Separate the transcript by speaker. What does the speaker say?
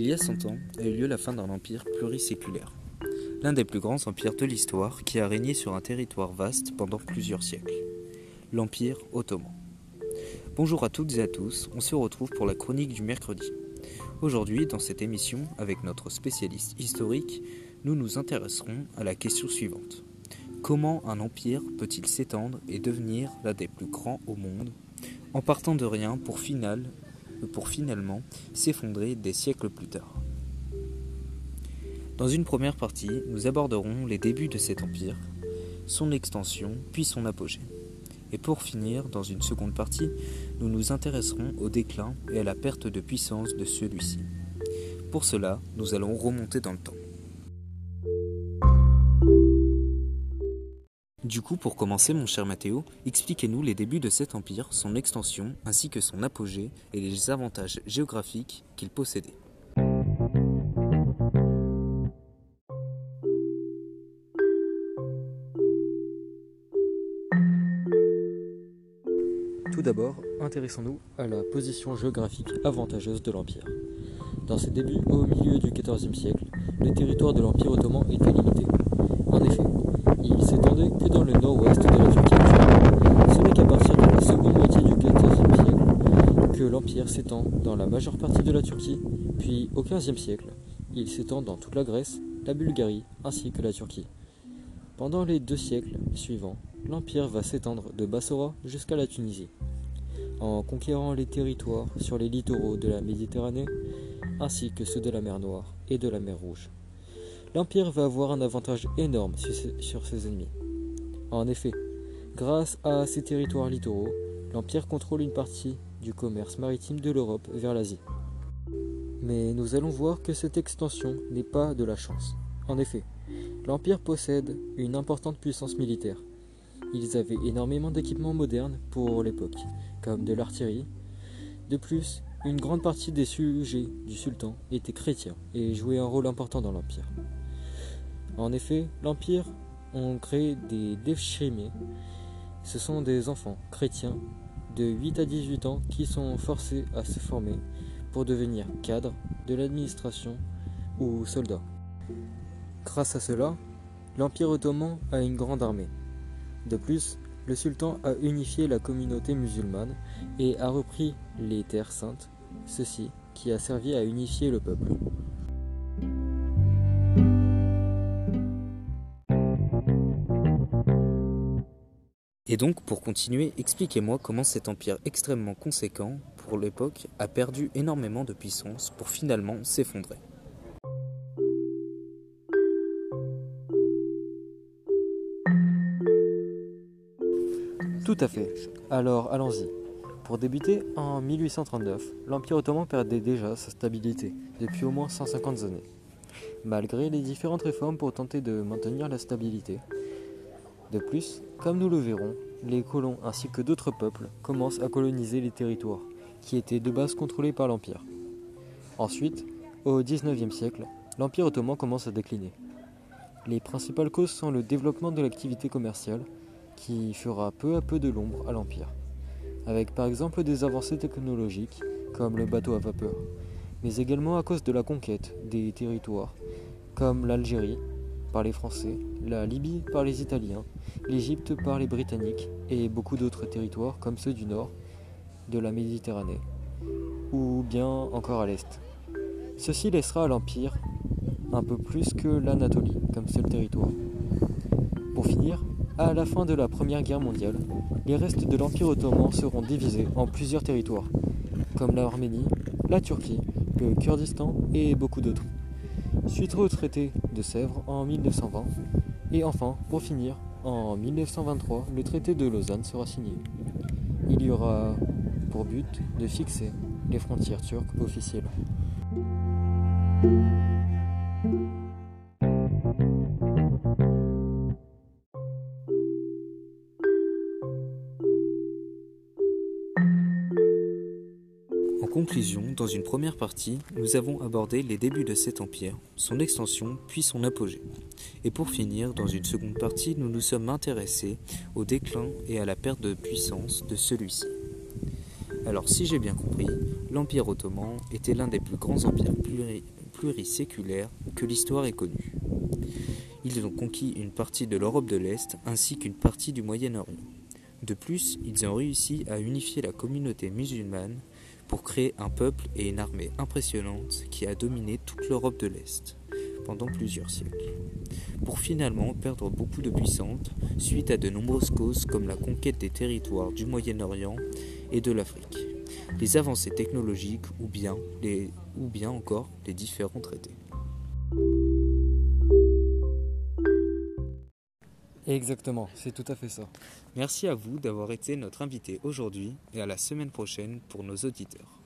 Speaker 1: Il y a 100 ans a eu lieu la fin d'un empire pluriséculaire, l'un des plus grands empires de l'histoire qui a régné sur un territoire vaste pendant plusieurs siècles, l'Empire ottoman. Bonjour à toutes et à tous, on se retrouve pour la chronique du mercredi. Aujourd'hui, dans cette émission, avec notre spécialiste historique, nous nous intéresserons à la question suivante. Comment un empire peut-il s'étendre et devenir l'un des plus grands au monde en partant de rien pour, final, pour finalement s'effondrer des siècles plus tard Dans une première partie, nous aborderons les débuts de cet empire, son extension, puis son apogée. Et pour finir, dans une seconde partie, nous nous intéresserons au déclin et à la perte de puissance de celui-ci. Pour cela, nous allons remonter dans le temps. Du coup, pour commencer, mon cher Mathéo, expliquez-nous les débuts de cet empire, son extension, ainsi que son apogée et les avantages géographiques qu'il possédait.
Speaker 2: Tout d'abord, intéressons-nous à la position géographique avantageuse de l'Empire. Dans ses débuts, au milieu du XIVe siècle, le territoire de l'Empire ottoman était limité. Il s'étendait que dans le nord-ouest de la Turquie. Ce n'est qu'à partir de la seconde moitié du XIVe siècle que l'Empire s'étend dans la majeure partie de la Turquie, puis au XVe siècle, il s'étend dans toute la Grèce, la Bulgarie ainsi que la Turquie. Pendant les deux siècles suivants, l'Empire va s'étendre de Bassora jusqu'à la Tunisie, en conquérant les territoires sur les littoraux de la Méditerranée ainsi que ceux de la mer Noire et de la mer Rouge l'Empire va avoir un avantage énorme sur ses ennemis. En effet, grâce à ses territoires littoraux, l'Empire contrôle une partie du commerce maritime de l'Europe vers l'Asie. Mais nous allons voir que cette extension n'est pas de la chance. En effet, l'Empire possède une importante puissance militaire. Ils avaient énormément d'équipements modernes pour l'époque, comme de l'artillerie. De plus, une grande partie des sujets du sultan étaient chrétiens et jouaient un rôle important dans l'Empire. En effet, l'Empire ont créé des devshirmés. Ce sont des enfants chrétiens de 8 à 18 ans qui sont forcés à se former pour devenir cadres de l'administration ou soldats. Grâce à cela, l'Empire ottoman a une grande armée. De plus, le sultan a unifié la communauté musulmane et a repris les terres saintes, ceci qui a servi à unifier le peuple.
Speaker 1: Et donc, pour continuer, expliquez-moi comment cet empire extrêmement conséquent pour l'époque a perdu énormément de puissance pour finalement s'effondrer.
Speaker 2: Tout à fait. Alors allons-y. Pour débuter, en 1839, l'Empire ottoman perdait déjà sa stabilité depuis au moins 150 années. Malgré les différentes réformes pour tenter de maintenir la stabilité, de plus, comme nous le verrons, les colons ainsi que d'autres peuples commencent à coloniser les territoires, qui étaient de base contrôlés par l'Empire. Ensuite, au XIXe siècle, l'Empire ottoman commence à décliner. Les principales causes sont le développement de l'activité commerciale, qui fera peu à peu de l'ombre à l'Empire, avec par exemple des avancées technologiques comme le bateau à vapeur, mais également à cause de la conquête des territoires comme l'Algérie, par les Français, la Libye par les Italiens, l'Égypte par les Britanniques et beaucoup d'autres territoires comme ceux du nord de la Méditerranée, ou bien encore à l'est. Ceci laissera à l'Empire un peu plus que l'Anatolie comme seul territoire. Pour finir, à la fin de la Première Guerre mondiale, les restes de l'Empire ottoman seront divisés en plusieurs territoires, comme l'Arménie, la Turquie, le Kurdistan et beaucoup d'autres suite au traité de Sèvres en 1920, et enfin, pour finir, en 1923, le traité de Lausanne sera signé. Il y aura pour but de fixer les frontières turques officielles.
Speaker 1: Conclusion, dans une première partie, nous avons abordé les débuts de cet empire, son extension, puis son apogée. Et pour finir, dans une seconde partie, nous nous sommes intéressés au déclin et à la perte de puissance de celui-ci. Alors si j'ai bien compris, l'Empire ottoman était l'un des plus grands empires pluriséculaires que l'histoire ait connus. Ils ont conquis une partie de l'Europe de l'Est ainsi qu'une partie du Moyen-Orient. De plus, ils ont réussi à unifier la communauté musulmane pour créer un peuple et une armée impressionnante qui a dominé toute l'Europe de l'Est pendant plusieurs siècles, pour finalement perdre beaucoup de puissance suite à de nombreuses causes comme la conquête des territoires du Moyen-Orient et de l'Afrique, les avancées technologiques ou bien, les, ou bien encore les différents traités.
Speaker 2: Exactement, c'est tout à fait ça.
Speaker 1: Merci à vous d'avoir été notre invité aujourd'hui et à la semaine prochaine pour nos auditeurs.